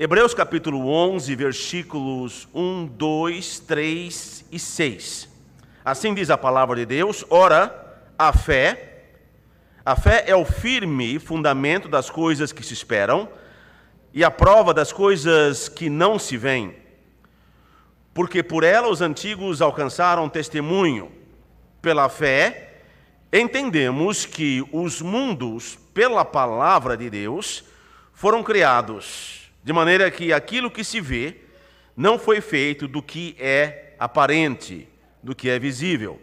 Hebreus capítulo 11, versículos 1, 2, 3 e 6. Assim diz a palavra de Deus: Ora, a fé, a fé é o firme fundamento das coisas que se esperam e a prova das coisas que não se veem. Porque por ela os antigos alcançaram testemunho. Pela fé, entendemos que os mundos, pela palavra de Deus, foram criados de maneira que aquilo que se vê não foi feito do que é aparente, do que é visível.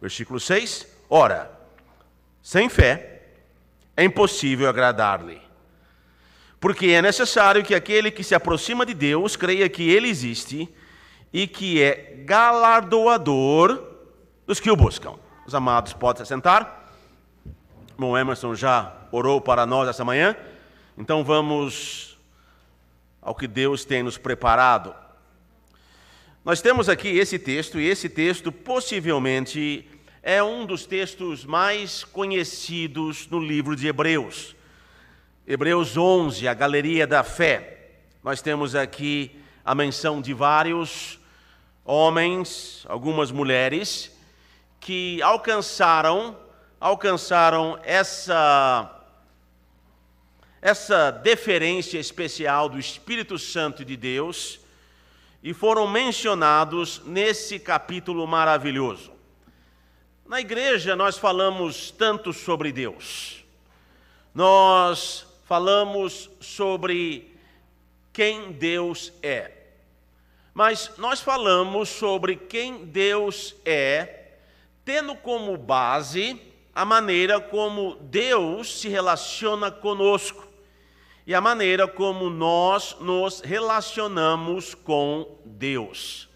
Versículo 6: Ora, sem fé é impossível agradar-lhe. Porque é necessário que aquele que se aproxima de Deus creia que ele existe e que é galardoador dos que o buscam. Os amados podem se sentar. Bom, Emerson já orou para nós essa manhã, então vamos ao que Deus tem nos preparado. Nós temos aqui esse texto, e esse texto possivelmente é um dos textos mais conhecidos no livro de Hebreus. Hebreus 11, a galeria da fé. Nós temos aqui a menção de vários homens, algumas mulheres, que alcançaram, alcançaram essa essa deferência especial do Espírito Santo de Deus e foram mencionados nesse capítulo maravilhoso. Na igreja nós falamos tanto sobre Deus, nós falamos sobre quem Deus é, mas nós falamos sobre quem Deus é, tendo como base a maneira como Deus se relaciona conosco e a maneira como nós nos relacionamos com Deus.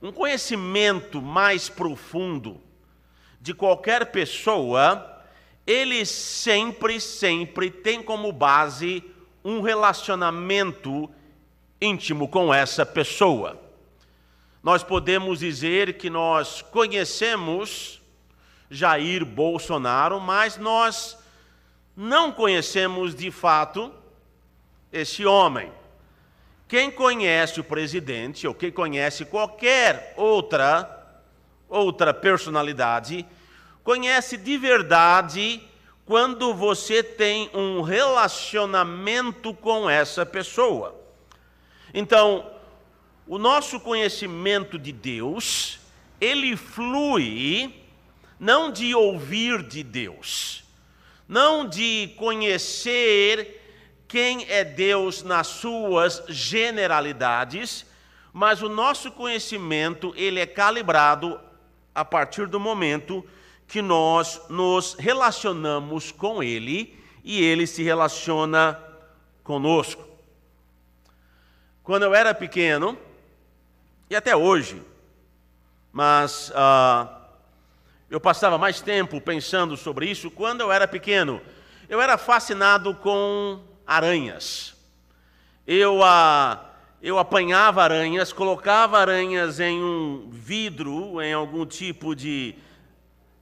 Um conhecimento mais profundo de qualquer pessoa, ele sempre, sempre tem como base um relacionamento íntimo com essa pessoa. Nós podemos dizer que nós conhecemos Jair Bolsonaro, mas nós não conhecemos de fato esse homem. Quem conhece o presidente ou quem conhece qualquer outra outra personalidade, conhece de verdade quando você tem um relacionamento com essa pessoa. Então, o nosso conhecimento de Deus, ele flui não de ouvir de Deus, não de conhecer quem é Deus nas suas generalidades, mas o nosso conhecimento ele é calibrado a partir do momento que nós nos relacionamos com ele e ele se relaciona conosco. Quando eu era pequeno, e até hoje, mas uh, eu passava mais tempo pensando sobre isso. Quando eu era pequeno, eu era fascinado com aranhas. Eu, ah, eu apanhava aranhas, colocava aranhas em um vidro, em algum tipo de,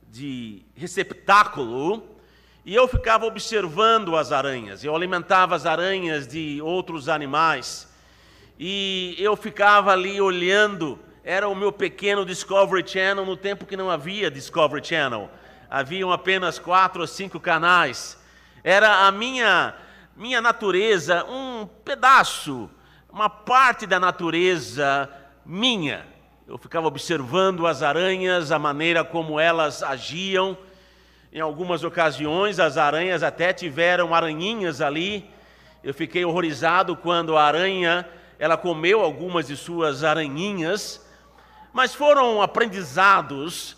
de receptáculo, e eu ficava observando as aranhas. Eu alimentava as aranhas de outros animais. E eu ficava ali olhando era o meu pequeno Discovery Channel no tempo que não havia Discovery Channel. Haviam apenas quatro ou cinco canais. Era a minha, minha natureza, um pedaço, uma parte da natureza minha. Eu ficava observando as aranhas, a maneira como elas agiam. Em algumas ocasiões, as aranhas até tiveram aranhinhas ali. Eu fiquei horrorizado quando a aranha, ela comeu algumas de suas aranhinhas mas foram aprendizados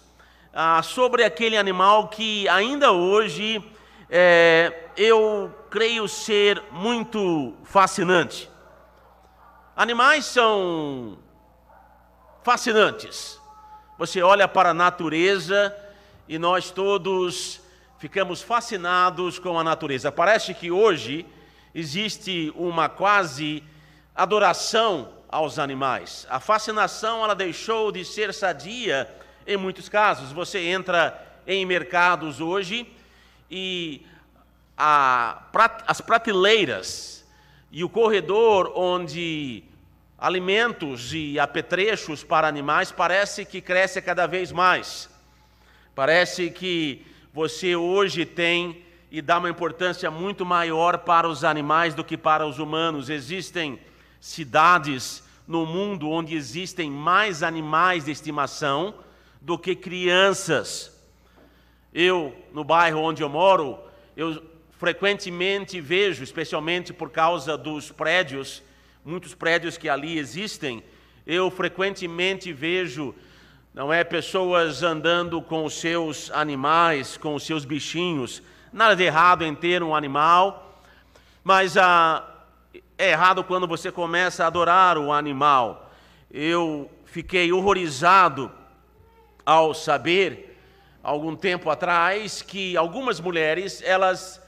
ah, sobre aquele animal que ainda hoje é, eu creio ser muito fascinante. Animais são fascinantes. Você olha para a natureza e nós todos ficamos fascinados com a natureza. Parece que hoje existe uma quase adoração aos animais. A fascinação ela deixou de ser sadia em muitos casos. Você entra em mercados hoje e a, as prateleiras e o corredor onde alimentos e apetrechos para animais parece que cresce cada vez mais. Parece que você hoje tem e dá uma importância muito maior para os animais do que para os humanos. Existem cidades no mundo onde existem mais animais de estimação do que crianças. Eu, no bairro onde eu moro, eu frequentemente vejo, especialmente por causa dos prédios, muitos prédios que ali existem, eu frequentemente vejo, não é, pessoas andando com os seus animais, com os seus bichinhos. Nada de errado em ter um animal, mas ah, é errado quando você começa a adorar o animal. Eu fiquei horrorizado ao saber, algum tempo atrás, que algumas mulheres, elas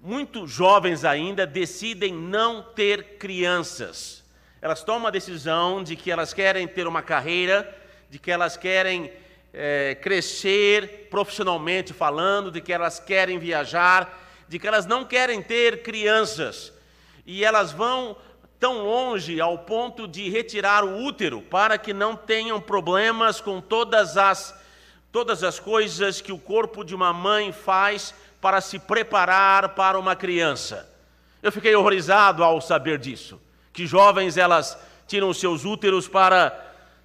muito jovens ainda, decidem não ter crianças. Elas tomam a decisão de que elas querem ter uma carreira, de que elas querem é, crescer profissionalmente falando, de que elas querem viajar, de que elas não querem ter crianças. E elas vão tão longe ao ponto de retirar o útero para que não tenham problemas com todas as todas as coisas que o corpo de uma mãe faz para se preparar para uma criança. Eu fiquei horrorizado ao saber disso, que jovens elas tiram seus úteros para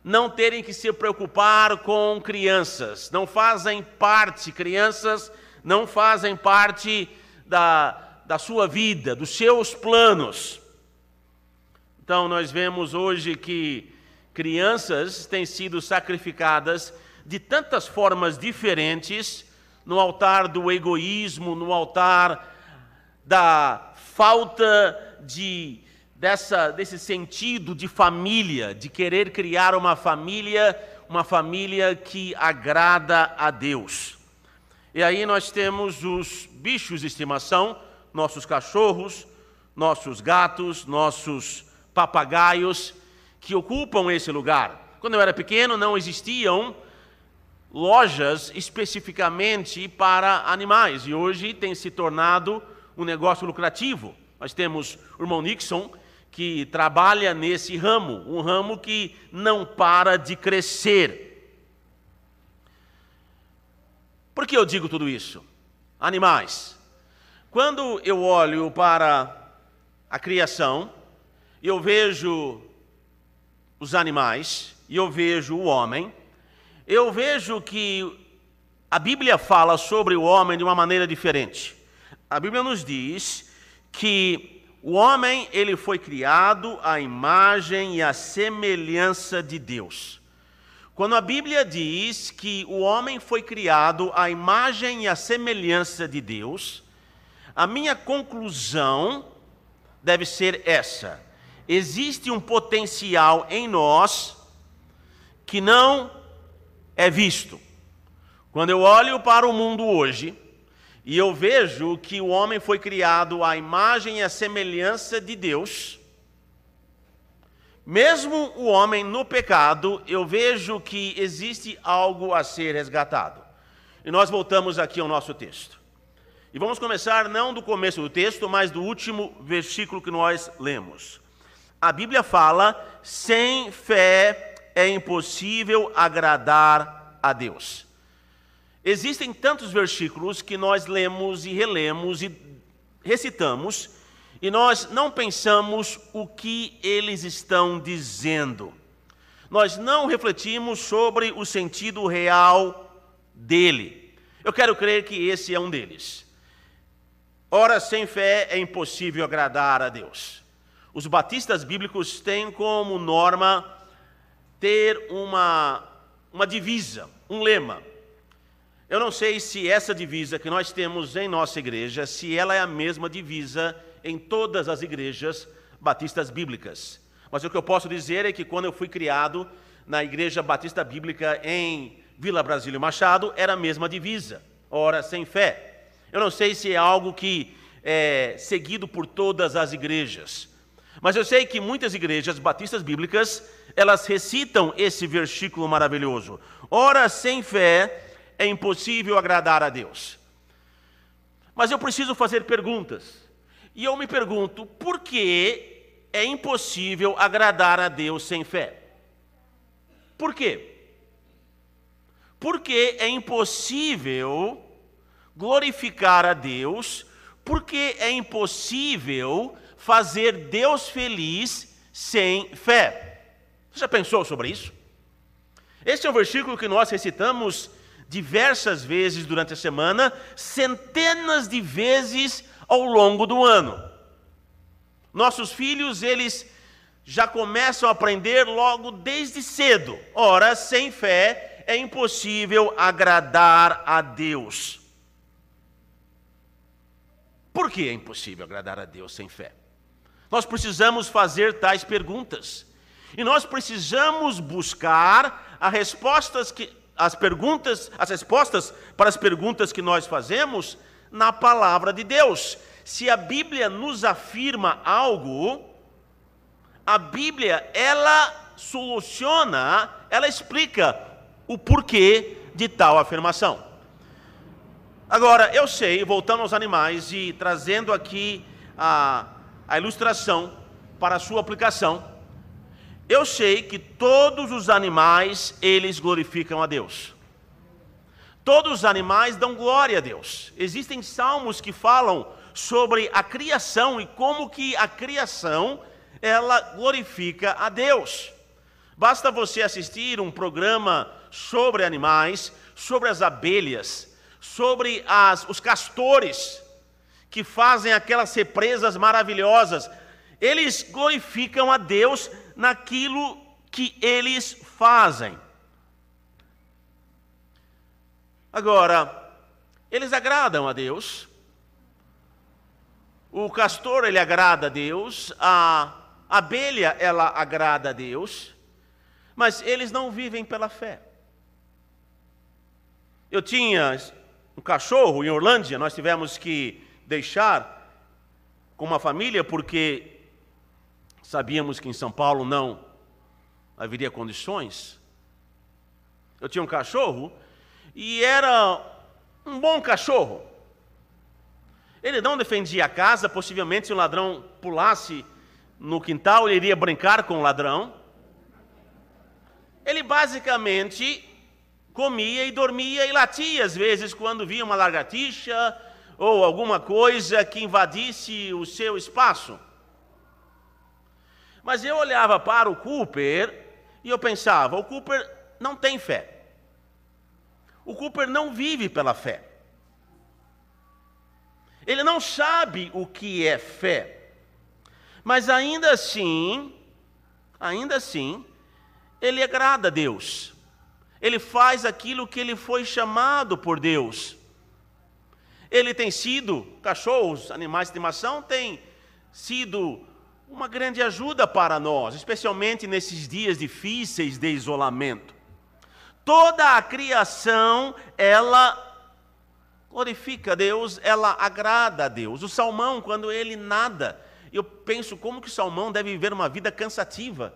não terem que se preocupar com crianças, não fazem parte, crianças não fazem parte da, da sua vida, dos seus planos. Então, nós vemos hoje que crianças têm sido sacrificadas de tantas formas diferentes no altar do egoísmo, no altar da falta de dessa desse sentido de família, de querer criar uma família, uma família que agrada a Deus. E aí nós temos os bichos de estimação, nossos cachorros, nossos gatos, nossos papagaios que ocupam esse lugar. Quando eu era pequeno não existiam lojas especificamente para animais e hoje tem se tornado um negócio lucrativo. Nós temos o irmão Nixon que trabalha nesse ramo, um ramo que não para de crescer. Por que eu digo tudo isso? Animais. Quando eu olho para a criação, eu vejo os animais e eu vejo o homem, eu vejo que a Bíblia fala sobre o homem de uma maneira diferente. A Bíblia nos diz que o homem ele foi criado à imagem e à semelhança de Deus. Quando a Bíblia diz que o homem foi criado à imagem e à semelhança de Deus, a minha conclusão deve ser essa: existe um potencial em nós que não é visto. Quando eu olho para o mundo hoje e eu vejo que o homem foi criado à imagem e à semelhança de Deus, mesmo o homem no pecado, eu vejo que existe algo a ser resgatado. E nós voltamos aqui ao nosso texto. E vamos começar não do começo do texto, mas do último versículo que nós lemos. A Bíblia fala: sem fé é impossível agradar a Deus. Existem tantos versículos que nós lemos e relemos e recitamos e nós não pensamos o que eles estão dizendo. Nós não refletimos sobre o sentido real dele. Eu quero crer que esse é um deles. Ora, sem fé é impossível agradar a Deus. Os batistas bíblicos têm como norma ter uma, uma divisa, um lema. Eu não sei se essa divisa que nós temos em nossa igreja, se ela é a mesma divisa em todas as igrejas batistas bíblicas. Mas o que eu posso dizer é que quando eu fui criado na igreja batista bíblica em Vila Brasília Machado, era a mesma divisa, ora sem fé. Eu não sei se é algo que é seguido por todas as igrejas. Mas eu sei que muitas igrejas batistas bíblicas elas recitam esse versículo maravilhoso. Ora, sem fé é impossível agradar a Deus. Mas eu preciso fazer perguntas. E eu me pergunto, por que é impossível agradar a Deus sem fé? Por quê? Porque é impossível glorificar a Deus, porque é impossível fazer Deus feliz sem fé. Você já pensou sobre isso? Este é um versículo que nós recitamos diversas vezes durante a semana, centenas de vezes ao longo do ano. Nossos filhos, eles já começam a aprender logo desde cedo. Ora, sem fé é impossível agradar a Deus. Por que é impossível agradar a Deus sem fé? Nós precisamos fazer tais perguntas. E nós precisamos buscar as respostas que as perguntas, as respostas para as perguntas que nós fazemos na palavra de Deus. Se a Bíblia nos afirma algo, a Bíblia ela soluciona, ela explica o porquê de tal afirmação. Agora, eu sei, voltando aos animais e trazendo aqui a, a ilustração para a sua aplicação, eu sei que todos os animais, eles glorificam a Deus. Todos os animais dão glória a Deus. Existem salmos que falam sobre a criação e como que a criação ela glorifica a Deus. Basta você assistir um programa sobre animais, sobre as abelhas, sobre as, os castores que fazem aquelas represas maravilhosas. Eles glorificam a Deus naquilo que eles fazem. Agora, eles agradam a Deus. O castor ele agrada a Deus, a abelha ela agrada a Deus, mas eles não vivem pela fé. Eu tinha um cachorro em Orlândia, nós tivemos que deixar com uma família porque sabíamos que em São Paulo não haveria condições. Eu tinha um cachorro e era um bom cachorro. Ele não defendia a casa, possivelmente se o ladrão pulasse no quintal, ele iria brincar com o ladrão. Ele basicamente comia e dormia e latia às vezes quando via uma lagartixa ou alguma coisa que invadisse o seu espaço. Mas eu olhava para o Cooper e eu pensava: o Cooper não tem fé. O Cooper não vive pela fé. Ele não sabe o que é fé. Mas ainda assim, ainda assim, ele agrada a Deus. Ele faz aquilo que ele foi chamado por Deus. Ele tem sido, cachorros, animais de estimação, tem sido uma grande ajuda para nós, especialmente nesses dias difíceis de isolamento. Toda a criação, ela glorifica a Deus, ela agrada a Deus. O salmão, quando ele nada, eu penso como que o salmão deve viver uma vida cansativa,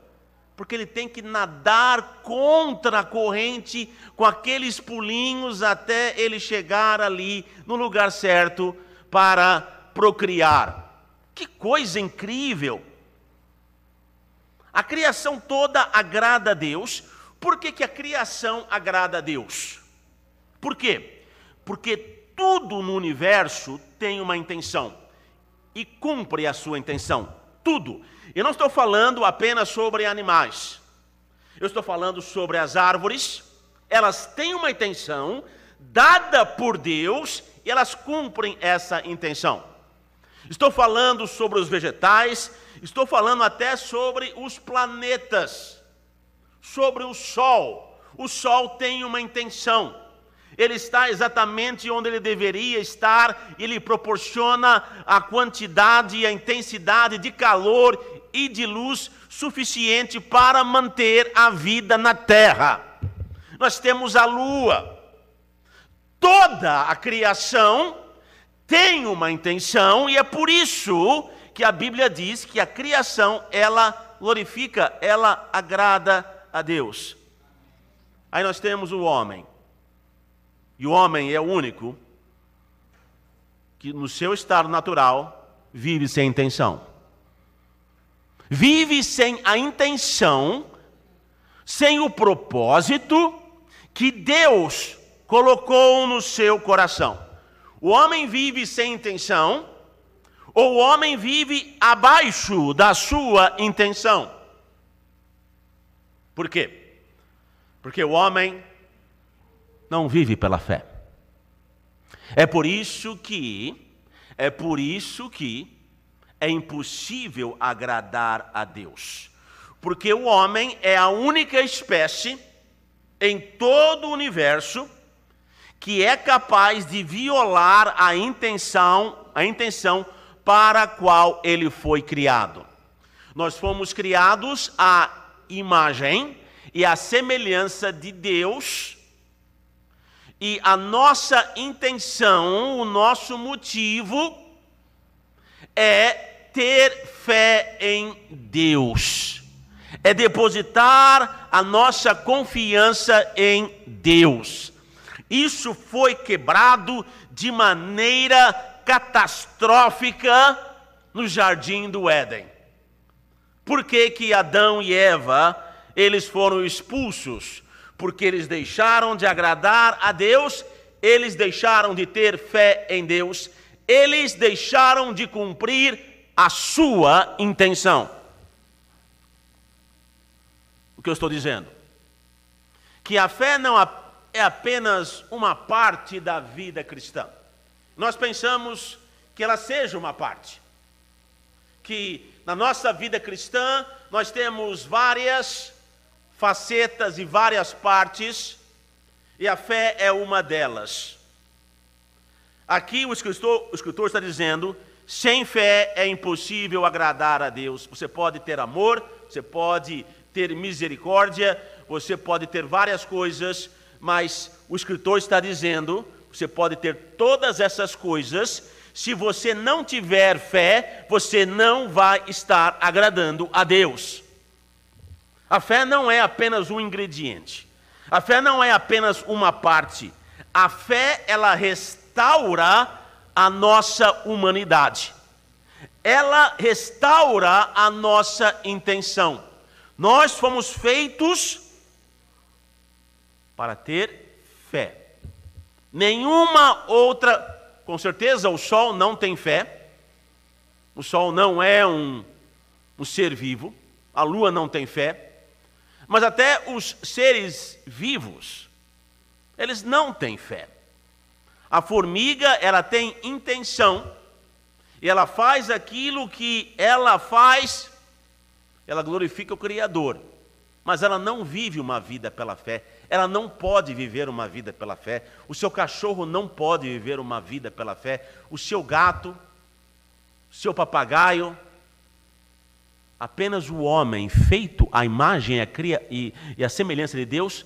porque ele tem que nadar contra a corrente com aqueles pulinhos até ele chegar ali no lugar certo para procriar. Que coisa incrível! A criação toda agrada a Deus. Por que, que a criação agrada a Deus? Por quê? Porque tudo no universo tem uma intenção e cumpre a sua intenção. Tudo. Eu não estou falando apenas sobre animais. Eu estou falando sobre as árvores. Elas têm uma intenção dada por Deus e elas cumprem essa intenção. Estou falando sobre os vegetais, estou falando até sobre os planetas, sobre o Sol. O Sol tem uma intenção. Ele está exatamente onde ele deveria estar, ele proporciona a quantidade e a intensidade de calor e de luz suficiente para manter a vida na Terra. Nós temos a Lua. Toda a criação tem uma intenção e é por isso que a Bíblia diz que a criação ela glorifica, ela agrada a Deus. Aí nós temos o homem. E o homem é o único que no seu estado natural vive sem intenção. Vive sem a intenção, sem o propósito que Deus colocou no seu coração. O homem vive sem intenção, ou o homem vive abaixo da sua intenção. Por quê? Porque o homem não vive pela fé. É por isso que é por isso que é impossível agradar a Deus. Porque o homem é a única espécie em todo o universo que é capaz de violar a intenção, a intenção para a qual ele foi criado. Nós fomos criados à imagem e à semelhança de Deus. E a nossa intenção, o nosso motivo é ter fé em Deus. É depositar a nossa confiança em Deus. Isso foi quebrado de maneira catastrófica no jardim do Éden. Por que, que Adão e Eva eles foram expulsos? Porque eles deixaram de agradar a Deus, eles deixaram de ter fé em Deus, eles deixaram de cumprir a sua intenção. O que eu estou dizendo? Que a fé não é apenas uma parte da vida cristã nós pensamos que ela seja uma parte. Que na nossa vida cristã nós temos várias facetas e várias partes, e a fé é uma delas. Aqui o escritor, o escritor está dizendo: sem fé é impossível agradar a Deus. Você pode ter amor, você pode ter misericórdia, você pode ter várias coisas, mas o escritor está dizendo você pode ter todas essas coisas, se você não tiver fé, você não vai estar agradando a Deus. A fé não é apenas um ingrediente. A fé não é apenas uma parte. A fé, ela restaura a nossa humanidade. Ela restaura a nossa intenção. Nós fomos feitos para ter fé. Nenhuma outra, com certeza o sol não tem fé, o sol não é um, um ser vivo, a lua não tem fé, mas até os seres vivos, eles não têm fé. A formiga, ela tem intenção, e ela faz aquilo que ela faz, ela glorifica o Criador, mas ela não vive uma vida pela fé, ela não pode viver uma vida pela fé. O seu cachorro não pode viver uma vida pela fé. O seu gato, o seu papagaio, apenas o homem feito à imagem e, a semelhança de Deus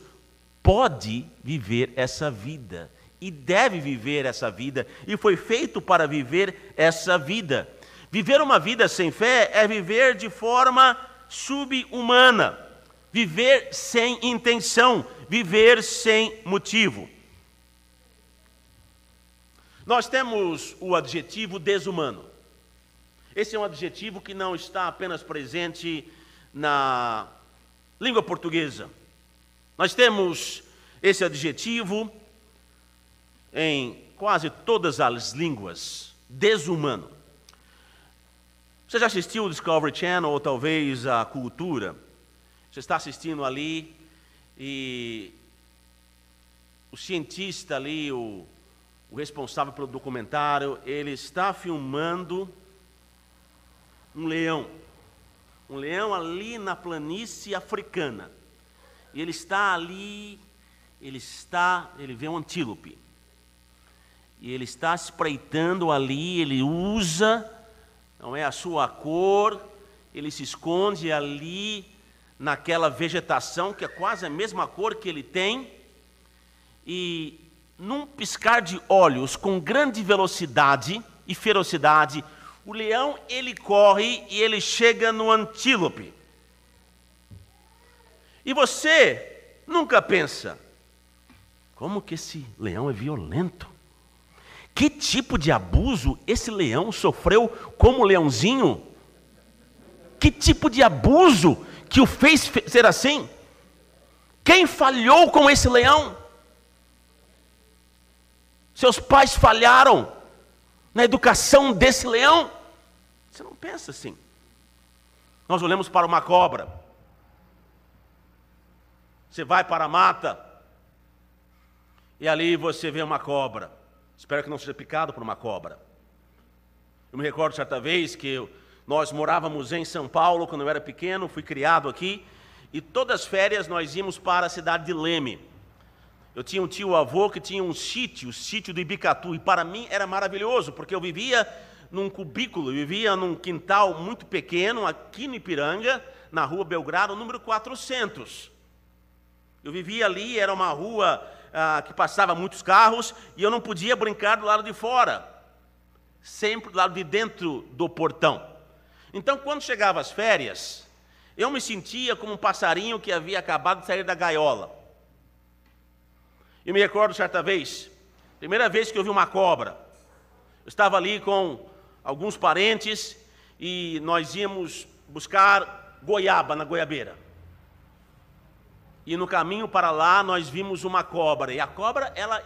pode viver essa vida e deve viver essa vida e foi feito para viver essa vida. Viver uma vida sem fé é viver de forma subhumana, viver sem intenção, viver sem motivo. Nós temos o adjetivo desumano. Esse é um adjetivo que não está apenas presente na língua portuguesa. Nós temos esse adjetivo em quase todas as línguas, desumano. Você já assistiu o Discovery Channel ou talvez a Cultura? Você está assistindo ali e o cientista ali, o, o responsável pelo documentário, ele está filmando um leão. Um leão ali na planície africana. E ele está ali, ele está, ele vê um antílope. E ele está espreitando ali, ele usa, não é a sua cor, ele se esconde ali naquela vegetação que é quase a mesma cor que ele tem, e num piscar de olhos, com grande velocidade e ferocidade, o leão ele corre e ele chega no antílope. E você nunca pensa, como que esse leão é violento? Que tipo de abuso esse leão sofreu como leãozinho? Que tipo de abuso que o fez ser assim? Quem falhou com esse leão? Seus pais falharam na educação desse leão? Você não pensa assim. Nós olhamos para uma cobra. Você vai para a mata e ali você vê uma cobra. Espero que não seja picado por uma cobra. Eu me recordo certa vez que eu, nós morávamos em São Paulo quando eu era pequeno, fui criado aqui, e todas as férias nós íamos para a cidade de Leme. Eu tinha um tio avô que tinha um sítio, o sítio do Ibicatu, e para mim era maravilhoso, porque eu vivia num cubículo, eu vivia num quintal muito pequeno, aqui no Ipiranga, na rua Belgrado, número 400. Eu vivia ali, era uma rua ah, que passava muitos carros, e eu não podia brincar do lado de fora, sempre do lado de dentro do portão. Então, quando chegava as férias, eu me sentia como um passarinho que havia acabado de sair da gaiola. E me recordo certa vez, primeira vez que eu vi uma cobra. Eu estava ali com alguns parentes e nós íamos buscar goiaba na goiabeira. E no caminho para lá nós vimos uma cobra. E a cobra, ela,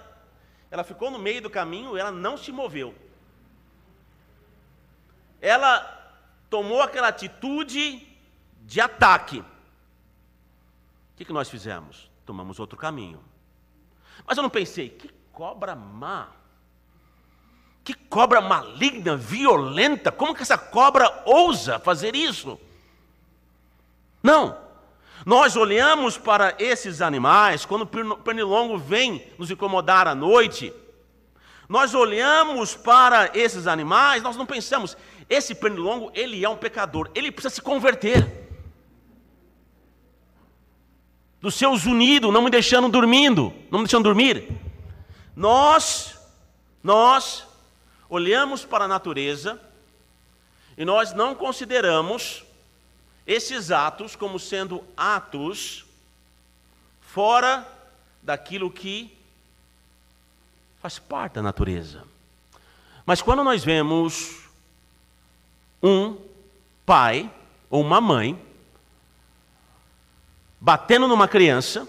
ela ficou no meio do caminho, ela não se moveu. Ela tomou aquela atitude de ataque. O que, que nós fizemos? Tomamos outro caminho. Mas eu não pensei, que cobra má. Que cobra maligna, violenta. Como que essa cobra ousa fazer isso? Não. Nós olhamos para esses animais, quando o pernilongo vem nos incomodar à noite, nós olhamos para esses animais, nós não pensamos, esse pernilongo, ele é um pecador, ele precisa se converter dos seus unidos, não me deixando dormindo, não me deixando dormir. Nós, nós olhamos para a natureza e nós não consideramos esses atos como sendo atos fora daquilo que faz parte da natureza. Mas quando nós vemos um pai ou uma mãe batendo numa criança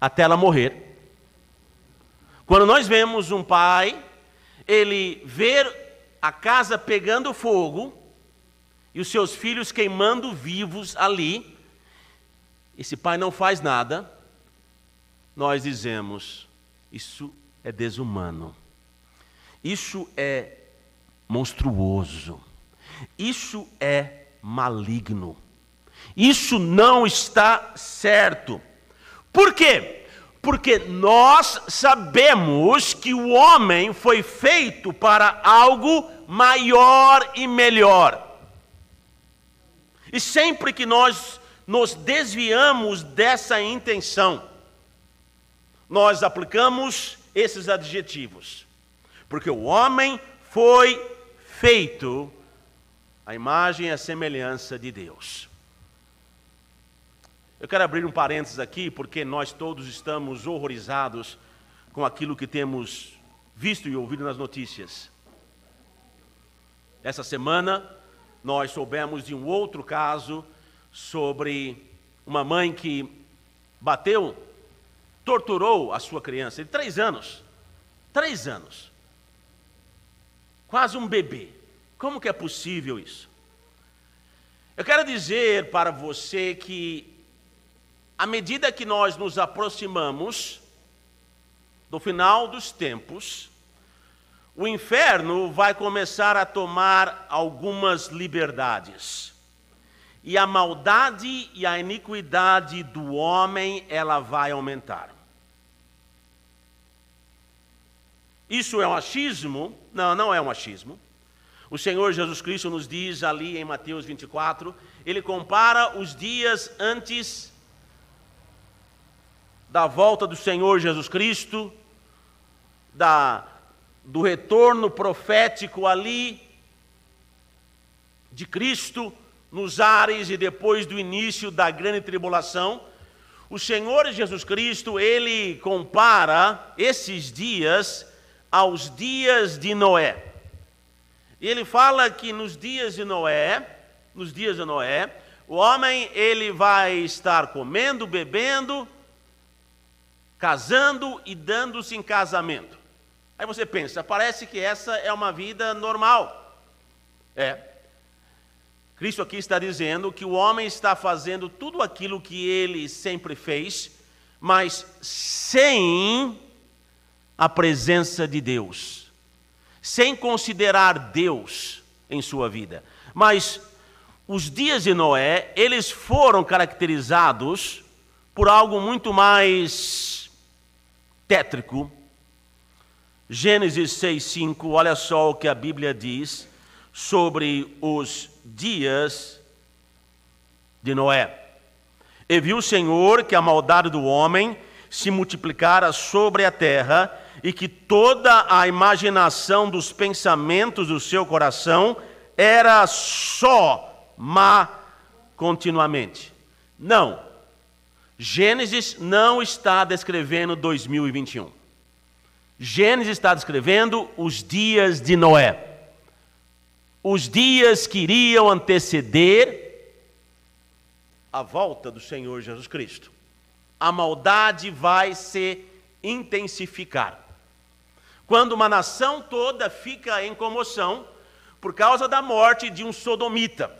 até ela morrer. Quando nós vemos um pai, ele ver a casa pegando fogo e os seus filhos queimando vivos ali, esse pai não faz nada, nós dizemos: isso é desumano, isso é monstruoso, isso é maligno. Isso não está certo. Por quê? Porque nós sabemos que o homem foi feito para algo maior e melhor. E sempre que nós nos desviamos dessa intenção, nós aplicamos esses adjetivos. Porque o homem foi feito à imagem e à semelhança de Deus. Eu quero abrir um parênteses aqui, porque nós todos estamos horrorizados com aquilo que temos visto e ouvido nas notícias. Essa semana, nós soubemos de um outro caso sobre uma mãe que bateu, torturou a sua criança de três anos. Três anos. Quase um bebê. Como que é possível isso? Eu quero dizer para você que à medida que nós nos aproximamos do final dos tempos, o inferno vai começar a tomar algumas liberdades. E a maldade e a iniquidade do homem, ela vai aumentar. Isso é um achismo? Não, não é um achismo. O Senhor Jesus Cristo nos diz ali em Mateus 24, ele compara os dias antes da volta do Senhor Jesus Cristo, da, do retorno profético ali de Cristo nos ares e depois do início da grande tribulação, o Senhor Jesus Cristo, ele compara esses dias aos dias de Noé. E ele fala que nos dias de Noé, nos dias de Noé, o homem ele vai estar comendo, bebendo, casando e dando-se em casamento. Aí você pensa, parece que essa é uma vida normal. É. Cristo aqui está dizendo que o homem está fazendo tudo aquilo que ele sempre fez, mas sem a presença de Deus, sem considerar Deus em sua vida. Mas os dias de Noé, eles foram caracterizados por algo muito mais tétrico. Gênesis 6:5, olha só o que a Bíblia diz sobre os dias de Noé. E viu o Senhor que a maldade do homem se multiplicara sobre a terra e que toda a imaginação dos pensamentos do seu coração era só má continuamente. Não. Gênesis não está descrevendo 2021. Gênesis está descrevendo os dias de Noé. Os dias que iriam anteceder a volta do Senhor Jesus Cristo. A maldade vai se intensificar. Quando uma nação toda fica em comoção por causa da morte de um sodomita,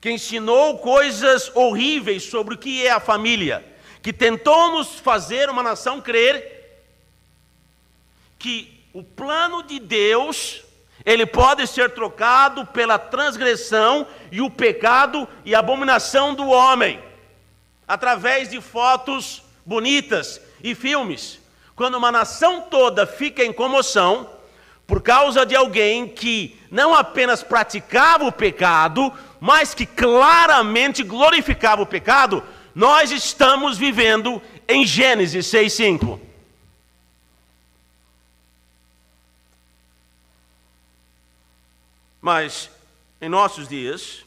que ensinou coisas horríveis sobre o que é a família, que tentou nos fazer uma nação crer que o plano de Deus ele pode ser trocado pela transgressão e o pecado e abominação do homem, através de fotos bonitas e filmes. Quando uma nação toda fica em comoção por causa de alguém que não apenas praticava o pecado, mas que claramente glorificava o pecado, nós estamos vivendo em Gênesis 6:5. Mas em nossos dias,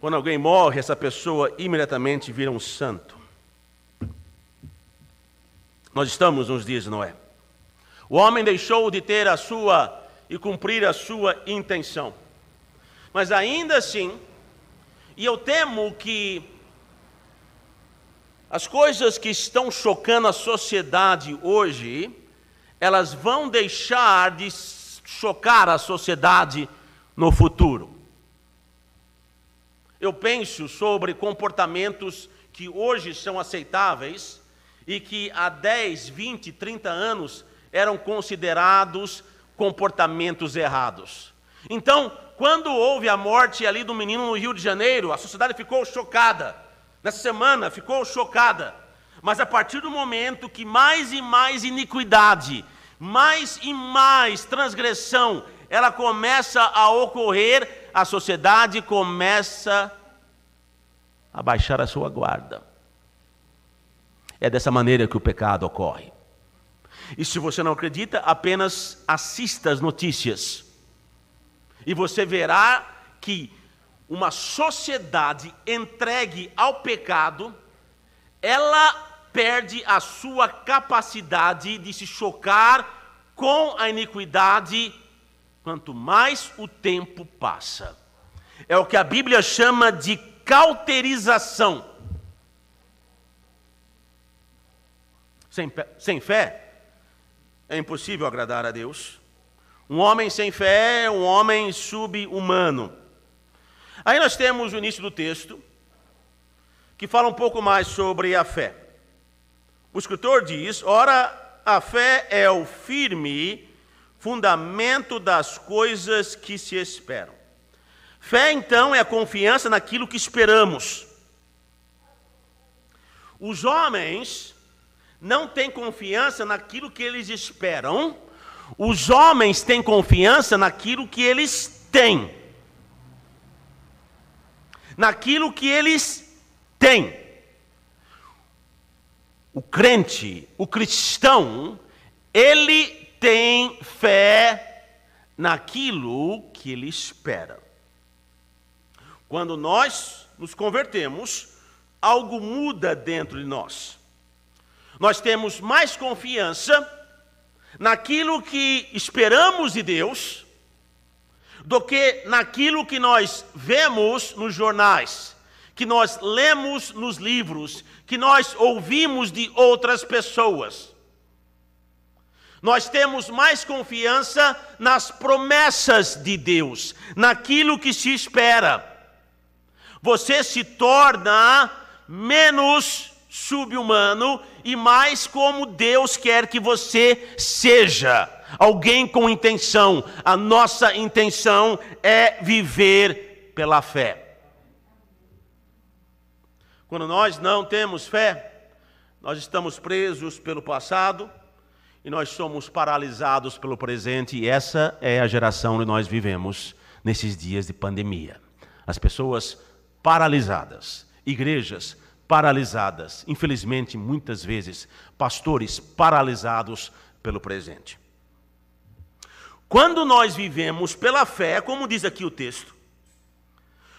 quando alguém morre, essa pessoa imediatamente vira um santo. Nós estamos nos dias de Noé. O homem deixou de ter a sua e cumprir a sua intenção. Mas ainda assim, e eu temo que as coisas que estão chocando a sociedade hoje, elas vão deixar de chocar a sociedade no futuro. Eu penso sobre comportamentos que hoje são aceitáveis e que há 10, 20, 30 anos eram considerados comportamentos errados. Então, quando houve a morte ali do menino no Rio de Janeiro, a sociedade ficou chocada. Nessa semana ficou chocada. Mas a partir do momento que mais e mais iniquidade, mais e mais transgressão, ela começa a ocorrer, a sociedade começa a baixar a sua guarda. É dessa maneira que o pecado ocorre. E se você não acredita, apenas assista as notícias. E você verá que uma sociedade entregue ao pecado, ela perde a sua capacidade de se chocar com a iniquidade quanto mais o tempo passa. É o que a Bíblia chama de cauterização. Sem, sem fé, é impossível agradar a Deus. Um homem sem fé é um homem sub-humano. Aí nós temos o início do texto, que fala um pouco mais sobre a fé. O escritor diz: Ora, a fé é o firme fundamento das coisas que se esperam. Fé, então, é a confiança naquilo que esperamos. Os homens não têm confiança naquilo que eles esperam, os homens têm confiança naquilo que eles têm. Naquilo que eles têm. O crente, o cristão, ele tem fé naquilo que ele espera. Quando nós nos convertemos, algo muda dentro de nós. Nós temos mais confiança naquilo que esperamos de Deus do que naquilo que nós vemos nos jornais, que nós lemos nos livros, que nós ouvimos de outras pessoas. Nós temos mais confiança nas promessas de Deus, naquilo que se espera. Você se torna menos subhumano e mais como Deus quer que você seja. Alguém com intenção. A nossa intenção é viver pela fé. Quando nós não temos fé, nós estamos presos pelo passado e nós somos paralisados pelo presente, e essa é a geração que nós vivemos nesses dias de pandemia. As pessoas paralisadas, igrejas paralisadas, infelizmente, muitas vezes, pastores paralisados pelo presente. Quando nós vivemos pela fé, como diz aqui o texto,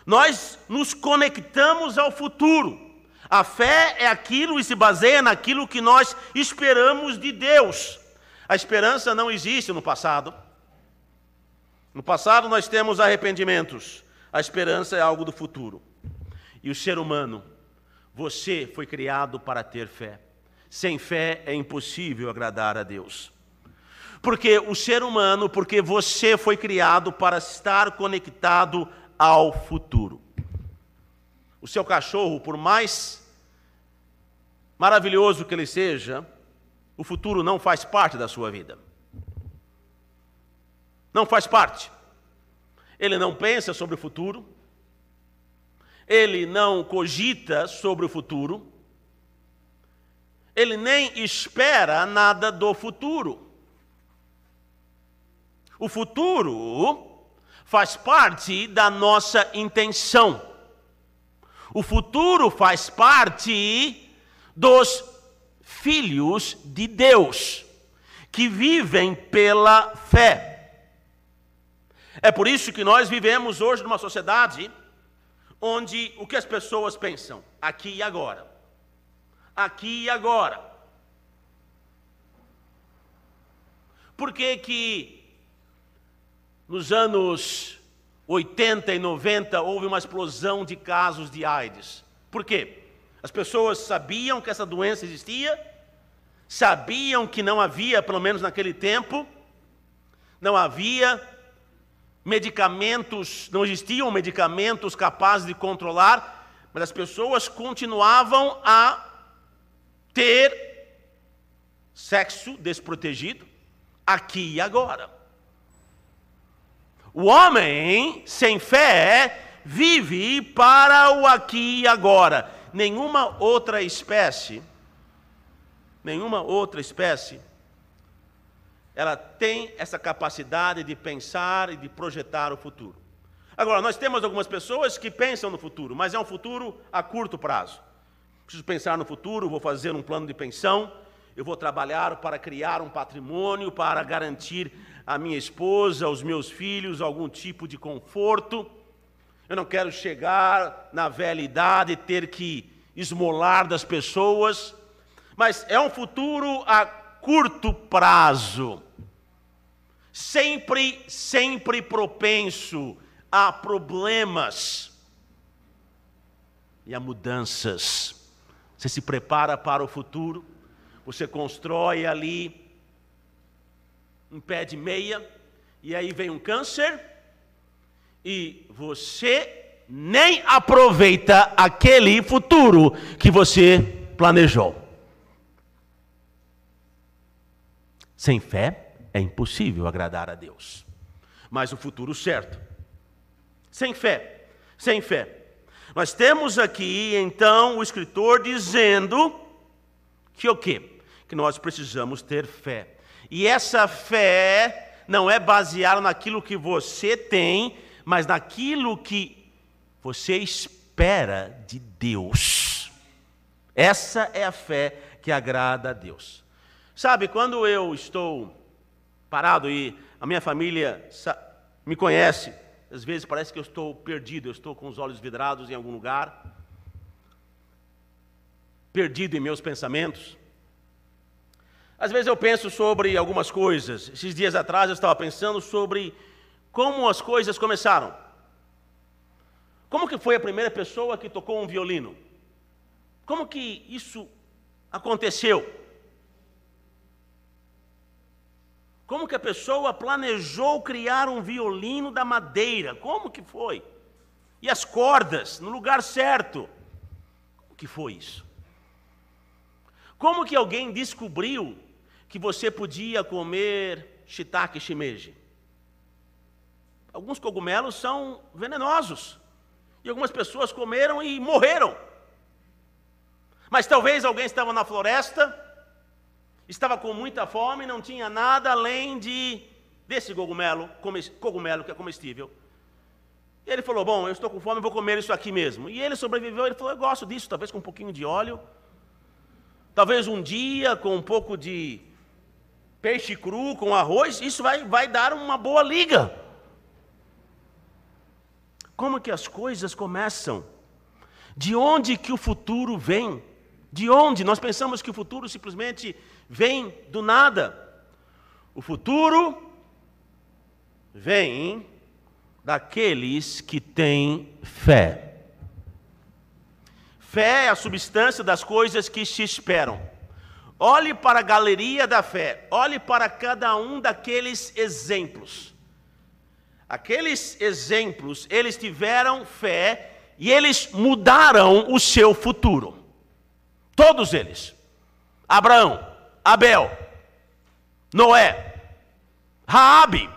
nós nos conectamos ao futuro. A fé é aquilo e se baseia naquilo que nós esperamos de Deus. A esperança não existe no passado. No passado nós temos arrependimentos. A esperança é algo do futuro. E o ser humano você foi criado para ter fé. Sem fé é impossível agradar a Deus. Porque o ser humano, porque você foi criado para estar conectado ao futuro. O seu cachorro, por mais maravilhoso que ele seja, o futuro não faz parte da sua vida. Não faz parte. Ele não pensa sobre o futuro, ele não cogita sobre o futuro, ele nem espera nada do futuro. O futuro faz parte da nossa intenção. O futuro faz parte dos filhos de Deus, que vivem pela fé. É por isso que nós vivemos hoje numa sociedade onde o que as pessoas pensam? Aqui e agora. Aqui e agora. Por que que nos anos 80 e 90 houve uma explosão de casos de AIDS? Por quê? As pessoas sabiam que essa doença existia, sabiam que não havia, pelo menos naquele tempo, não havia medicamentos, não existiam medicamentos capazes de controlar, mas as pessoas continuavam a ter sexo desprotegido aqui e agora. O homem sem fé vive para o aqui e agora. Nenhuma outra espécie, nenhuma outra espécie ela tem essa capacidade de pensar e de projetar o futuro. Agora, nós temos algumas pessoas que pensam no futuro, mas é um futuro a curto prazo. Preciso pensar no futuro, vou fazer um plano de pensão, eu vou trabalhar para criar um patrimônio, para garantir à minha esposa, aos meus filhos, algum tipo de conforto. Eu não quero chegar na velha idade e ter que esmolar das pessoas, mas é um futuro a curto prazo sempre, sempre propenso a problemas e a mudanças. Você se prepara para o futuro, você constrói ali um pé de meia, e aí vem um câncer, e você nem aproveita aquele futuro que você planejou. Sem fé, é impossível agradar a Deus. Mas o futuro certo. Sem fé, sem fé. Nós temos aqui então o escritor dizendo que o quê? Que nós precisamos ter fé. E essa fé não é baseada naquilo que você tem, mas naquilo que você espera de Deus. Essa é a fé que agrada a Deus. Sabe, quando eu estou parado e a minha família me conhece. Às vezes parece que eu estou perdido, eu estou com os olhos vidrados em algum lugar, perdido em meus pensamentos. Às vezes eu penso sobre algumas coisas. Esses dias atrás eu estava pensando sobre como as coisas começaram. Como que foi a primeira pessoa que tocou um violino? Como que isso aconteceu? Como que a pessoa planejou criar um violino da madeira? Como que foi? E as cordas no lugar certo? Como que foi isso? Como que alguém descobriu que você podia comer shiitake shimeji? Alguns cogumelos são venenosos. E algumas pessoas comeram e morreram. Mas talvez alguém estava na floresta, estava com muita fome, não tinha nada além de desse cogumelo, cogumelo que é comestível. E ele falou: Bom, eu estou com fome, vou comer isso aqui mesmo. E ele sobreviveu. Ele falou: Eu gosto disso, talvez com um pouquinho de óleo. Talvez um dia com um pouco de peixe cru, com arroz. Isso vai, vai dar uma boa liga. Como que as coisas começam? De onde que o futuro vem? De onde? Nós pensamos que o futuro simplesmente vem do nada. O futuro vem daqueles que têm fé. Fé é a substância das coisas que se esperam. Olhe para a galeria da fé, olhe para cada um daqueles exemplos. Aqueles exemplos, eles tiveram fé e eles mudaram o seu futuro. Todos eles. Abraão, Abel, Noé, Raabe.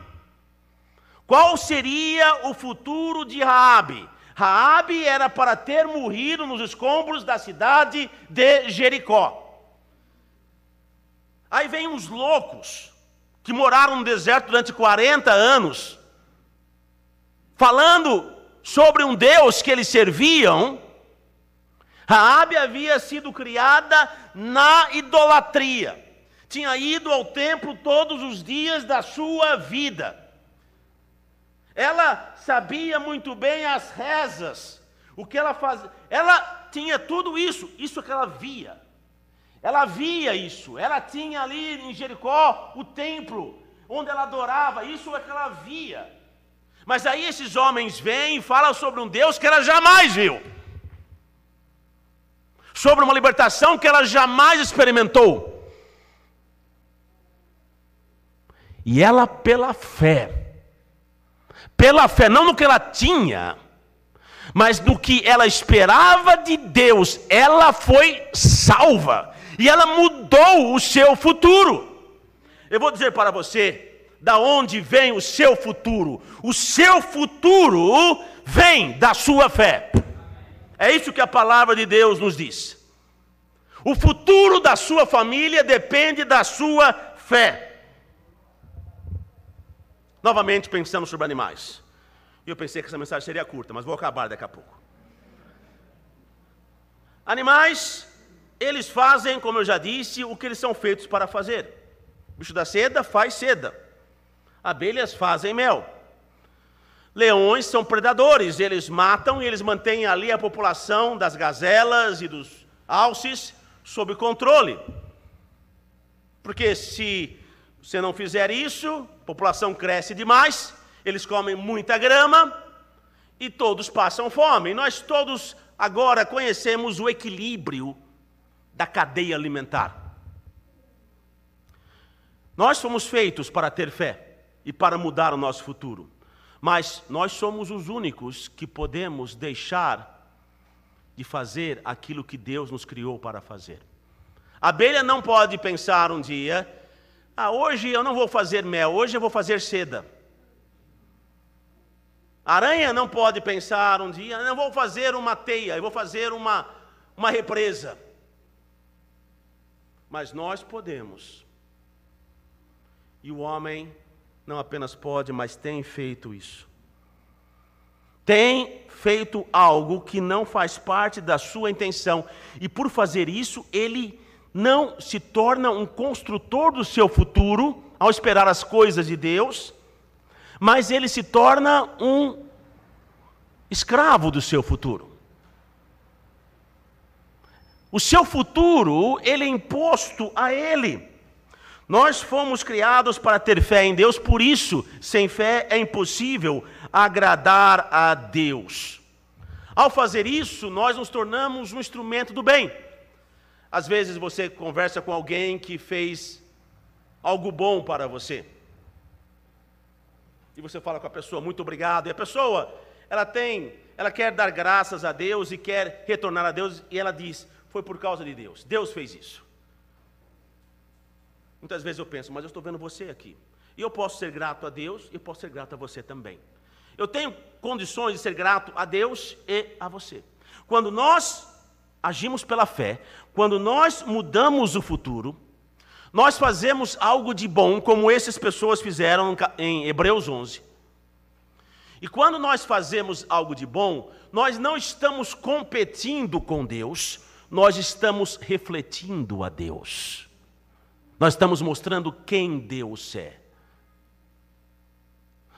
Qual seria o futuro de Raabe? Raabe era para ter morrido nos escombros da cidade de Jericó. Aí vem uns loucos que moraram no deserto durante 40 anos falando sobre um Deus que eles serviam, Raabe havia sido criada na idolatria. Tinha ido ao templo todos os dias da sua vida. Ela sabia muito bem as rezas, o que ela fazia. Ela tinha tudo isso, isso que ela via. Ela via isso. Ela tinha ali em Jericó o templo onde ela adorava, isso é que ela via. Mas aí esses homens vêm e falam sobre um Deus que ela jamais viu. Sobre uma libertação que ela jamais experimentou. E ela, pela fé, pela fé, não no que ela tinha, mas no que ela esperava de Deus, ela foi salva. E ela mudou o seu futuro. Eu vou dizer para você, da onde vem o seu futuro. O seu futuro vem da sua fé. É isso que a palavra de Deus nos diz. O futuro da sua família depende da sua fé. Novamente pensando sobre animais. E eu pensei que essa mensagem seria curta, mas vou acabar daqui a pouco. Animais, eles fazem, como eu já disse, o que eles são feitos para fazer. O bicho da seda faz seda. Abelhas fazem mel. Leões são predadores, eles matam e eles mantêm ali a população das gazelas e dos alces sob controle. Porque se você não fizer isso, a população cresce demais, eles comem muita grama e todos passam fome. E nós todos agora conhecemos o equilíbrio da cadeia alimentar. Nós somos feitos para ter fé e para mudar o nosso futuro. Mas nós somos os únicos que podemos deixar de fazer aquilo que Deus nos criou para fazer. A abelha não pode pensar um dia, ah, hoje eu não vou fazer mel, hoje eu vou fazer seda. A aranha não pode pensar um dia, eu não vou fazer uma teia, eu vou fazer uma, uma represa. Mas nós podemos. E o homem não apenas pode, mas tem feito isso. Tem feito algo que não faz parte da sua intenção, e por fazer isso, ele não se torna um construtor do seu futuro ao esperar as coisas de Deus, mas ele se torna um escravo do seu futuro. O seu futuro, ele é imposto a ele. Nós fomos criados para ter fé em Deus, por isso, sem fé é impossível agradar a Deus. Ao fazer isso, nós nos tornamos um instrumento do bem. Às vezes você conversa com alguém que fez algo bom para você. E você fala com a pessoa, muito obrigado. E a pessoa, ela tem, ela quer dar graças a Deus e quer retornar a Deus, e ela diz: Foi por causa de Deus. Deus fez isso. Muitas vezes eu penso, mas eu estou vendo você aqui. E eu posso ser grato a Deus e eu posso ser grato a você também. Eu tenho condições de ser grato a Deus e a você. Quando nós agimos pela fé, quando nós mudamos o futuro, nós fazemos algo de bom, como essas pessoas fizeram em Hebreus 11. E quando nós fazemos algo de bom, nós não estamos competindo com Deus, nós estamos refletindo a Deus. Nós estamos mostrando quem Deus é.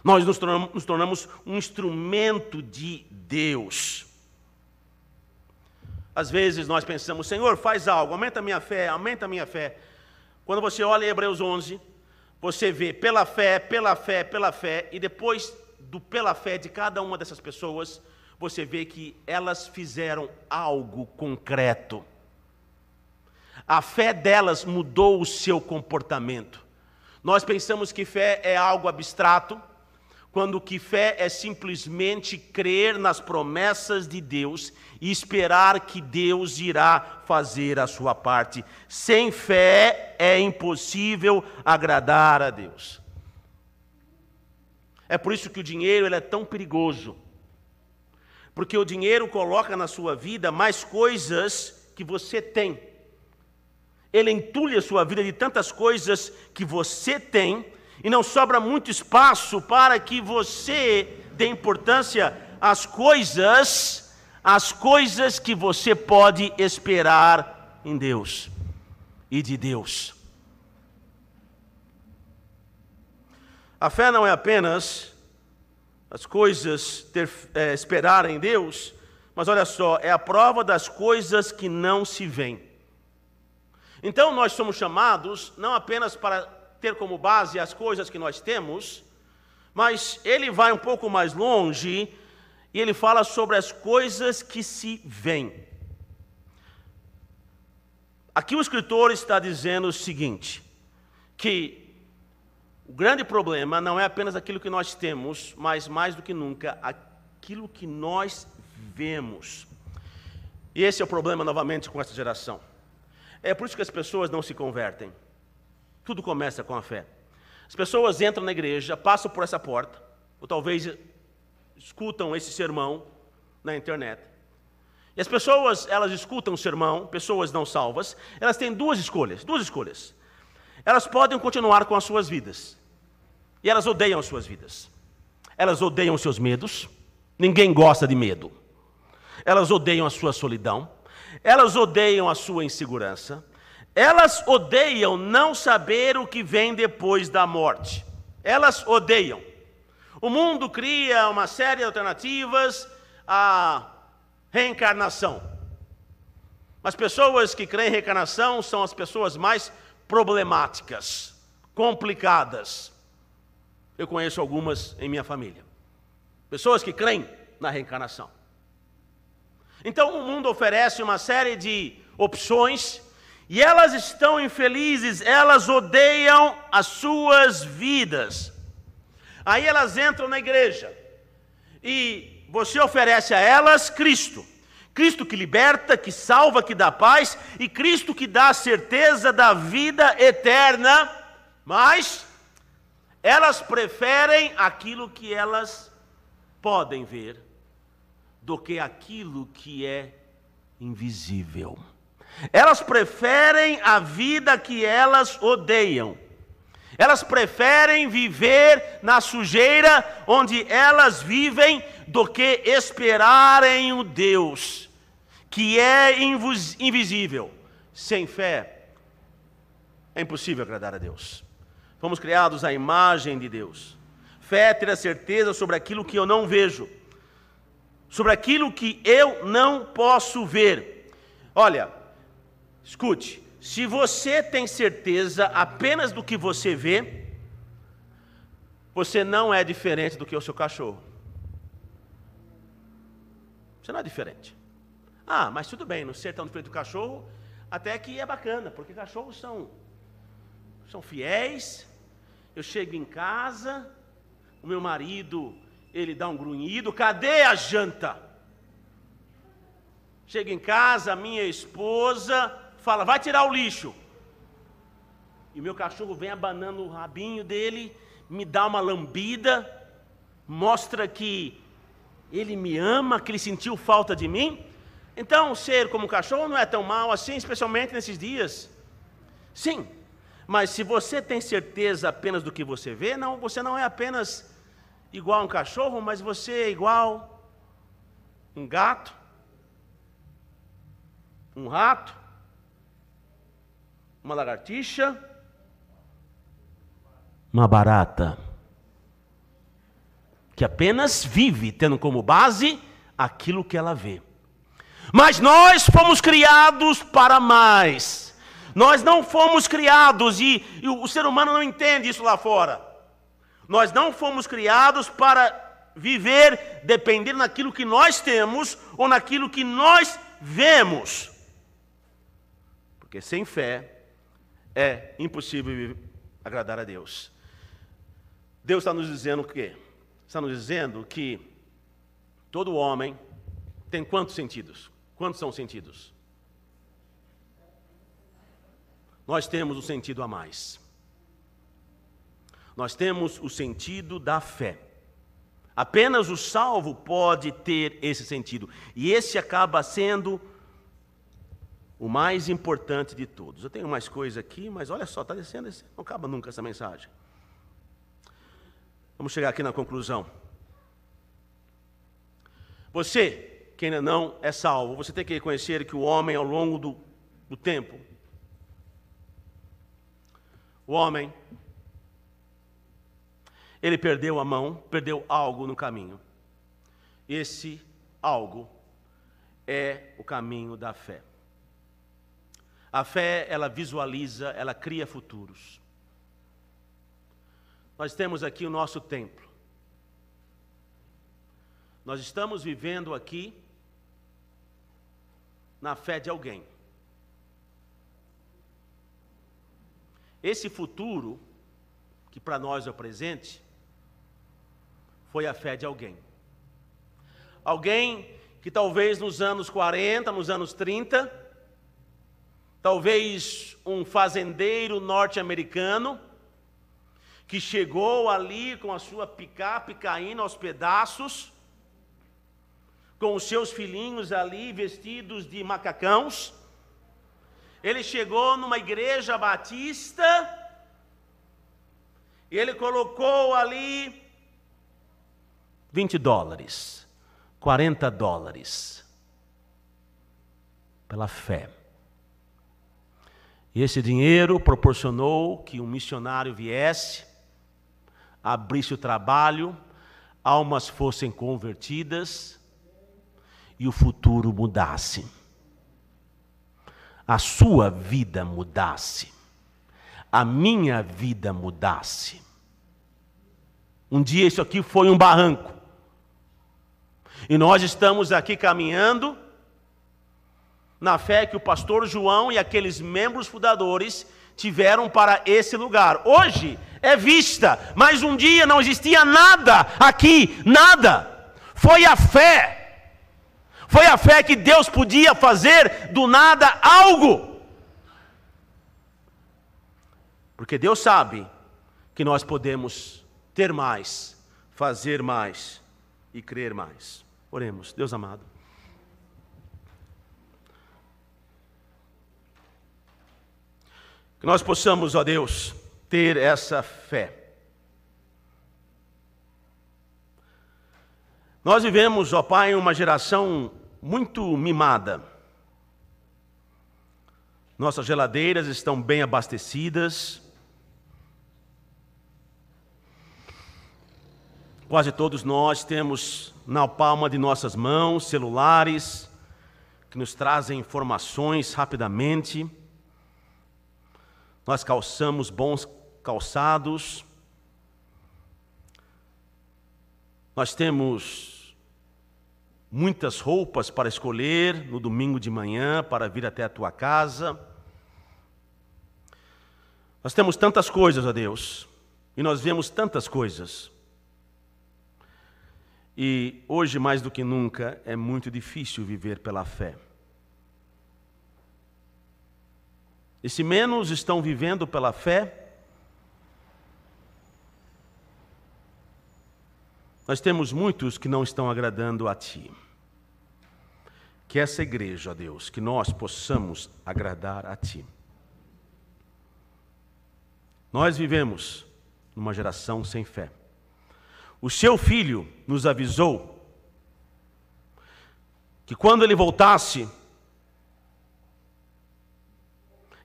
Nós nos tornamos, um instrumento de Deus. Às vezes nós pensamos, Senhor, faz algo, aumenta a minha fé, aumenta a minha fé. Quando você olha em Hebreus 11, você vê pela fé, pela fé, pela fé, e depois do pela fé de cada uma dessas pessoas, você vê que elas fizeram algo concreto. A fé delas mudou o seu comportamento. Nós pensamos que fé é algo abstrato, quando que fé é simplesmente crer nas promessas de Deus e esperar que Deus irá fazer a sua parte. Sem fé é impossível agradar a Deus. É por isso que o dinheiro é tão perigoso. Porque o dinheiro coloca na sua vida mais coisas que você tem. Ele entulha a sua vida de tantas coisas que você tem e não sobra muito espaço para que você dê importância às coisas, às coisas que você pode esperar em Deus e de Deus. A fé não é apenas as coisas ter, é, esperar em Deus, mas olha só, é a prova das coisas que não se veem. Então nós somos chamados não apenas para ter como base as coisas que nós temos, mas ele vai um pouco mais longe e ele fala sobre as coisas que se veem. Aqui o escritor está dizendo o seguinte: que grande problema não é apenas aquilo que nós temos, mas mais do que nunca, aquilo que nós vemos. E esse é o problema novamente com essa geração. É por isso que as pessoas não se convertem. Tudo começa com a fé. As pessoas entram na igreja, passam por essa porta, ou talvez escutam esse sermão na internet. E as pessoas, elas escutam o sermão, pessoas não salvas, elas têm duas escolhas, duas escolhas. Elas podem continuar com as suas vidas. E elas odeiam as suas vidas. Elas odeiam seus medos. Ninguém gosta de medo. Elas odeiam a sua solidão. Elas odeiam a sua insegurança. Elas odeiam não saber o que vem depois da morte. Elas odeiam. O mundo cria uma série de alternativas à reencarnação. As pessoas que creem em reencarnação são as pessoas mais problemáticas, complicadas. Eu conheço algumas em minha família. Pessoas que creem na reencarnação. Então o mundo oferece uma série de opções e elas estão infelizes, elas odeiam as suas vidas. Aí elas entram na igreja e você oferece a elas Cristo. Cristo que liberta, que salva, que dá paz, e Cristo que dá a certeza da vida eterna, mas elas preferem aquilo que elas podem ver do que aquilo que é invisível. Elas preferem a vida que elas odeiam. Elas preferem viver na sujeira onde elas vivem do que esperarem o Deus que é invisível. Sem fé é impossível agradar a Deus. Fomos criados à imagem de Deus. Fé é ter a certeza sobre aquilo que eu não vejo, sobre aquilo que eu não posso ver. Olha, Escute, Se você tem certeza apenas do que você vê, você não é diferente do que o seu cachorro. Você não é diferente. Ah, mas tudo bem, não ser tão diferente do cachorro, até que é bacana, porque cachorros são, são fiéis. Eu chego em casa, o meu marido, ele dá um grunhido, cadê a janta? Chego em casa, minha esposa, fala, vai tirar o lixo. E o meu cachorro vem abanando o rabinho dele, me dá uma lambida, mostra que ele me ama, que ele sentiu falta de mim. Então, ser como cachorro não é tão mal assim, especialmente nesses dias. Sim, mas se você tem certeza apenas do que você vê, não, você não é apenas igual a um cachorro, mas você é igual um gato, um rato, uma lagartixa, uma barata, que apenas vive tendo como base aquilo que ela vê. Mas nós fomos criados para mais. Nós não fomos criados, e, e o ser humano não entende isso lá fora. Nós não fomos criados para viver dependendo daquilo que nós temos ou naquilo que nós vemos. Porque sem fé é impossível agradar a Deus. Deus está nos dizendo o quê? Está nos dizendo que todo homem tem quantos sentidos? Quantos são sentidos? Nós temos o sentido a mais. Nós temos o sentido da fé. Apenas o salvo pode ter esse sentido. E esse acaba sendo o mais importante de todos. Eu tenho mais coisa aqui, mas olha só, está descendo, descendo, não acaba nunca essa mensagem. Vamos chegar aqui na conclusão. Você, que ainda não é salvo, você tem que reconhecer que o homem, ao longo do, do tempo, o homem, ele perdeu a mão, perdeu algo no caminho. Esse algo é o caminho da fé. A fé, ela visualiza, ela cria futuros. Nós temos aqui o nosso templo. Nós estamos vivendo aqui na fé de alguém. Esse futuro, que para nós é o presente, foi a fé de alguém. Alguém que talvez nos anos 40, nos anos 30, talvez um fazendeiro norte-americano que chegou ali com a sua picape caindo aos pedaços, com os seus filhinhos ali vestidos de macacãos. Ele chegou numa igreja batista e ele colocou ali 20 dólares, 40 dólares, pela fé. E esse dinheiro proporcionou que um missionário viesse, abrisse o trabalho, almas fossem convertidas e o futuro mudasse. A sua vida mudasse. A minha vida mudasse. Um dia isso aqui foi um barranco. E nós estamos aqui caminhando na fé que o pastor João e aqueles membros fundadores tiveram para esse lugar. Hoje é vista, mas um dia não existia nada aqui, nada. Foi a fé. Foi a fé que Deus podia fazer do nada algo. Porque Deus sabe que nós podemos ter mais, fazer mais e crer mais. Oremos, Deus amado. Que nós possamos, ó Deus, ter essa fé. Nós vivemos, ó Pai, uma geração muito mimada. Nossas geladeiras estão bem abastecidas. Quase todos nós temos na palma de nossas mãos celulares que nos trazem informações rapidamente nós calçamos bons calçados, nós temos muitas roupas para escolher no domingo de manhã para vir até a tua casa. Nós temos tantas coisas, ó Deus, e nós vemos tantas coisas. E hoje, mais do que nunca, é muito difícil viver pela fé. E se menos estão vivendo pela fé, nós temos muitos que não estão agradando a Ti. Que essa igreja, ó Deus, que nós possamos agradar a Ti. Nós vivemos numa geração sem fé. O seu filho nos avisou que quando ele voltasse,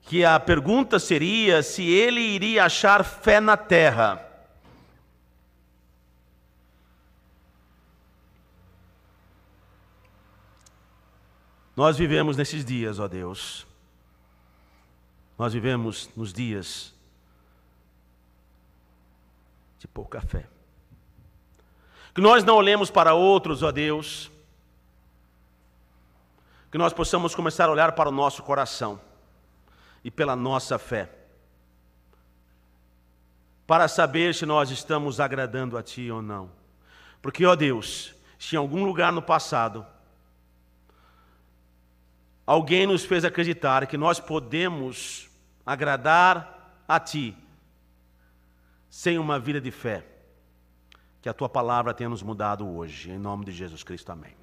que a pergunta seria se ele iria achar fé na terra. Nós vivemos nesses dias, ó Deus. Nós vivemos nos dias de pouca fé. Que nós não olhemos para outros, ó Deus. Que nós possamos começar a olhar para o nosso coração e pela nossa fé, para saber se nós estamos agradando a Ti ou não. Porque, ó Deus, se em algum lugar no passado alguém nos fez acreditar que nós podemos agradar a Ti sem uma vida de fé, que a Tua palavra tenha nos mudado hoje, em nome de Jesus Cristo, amém.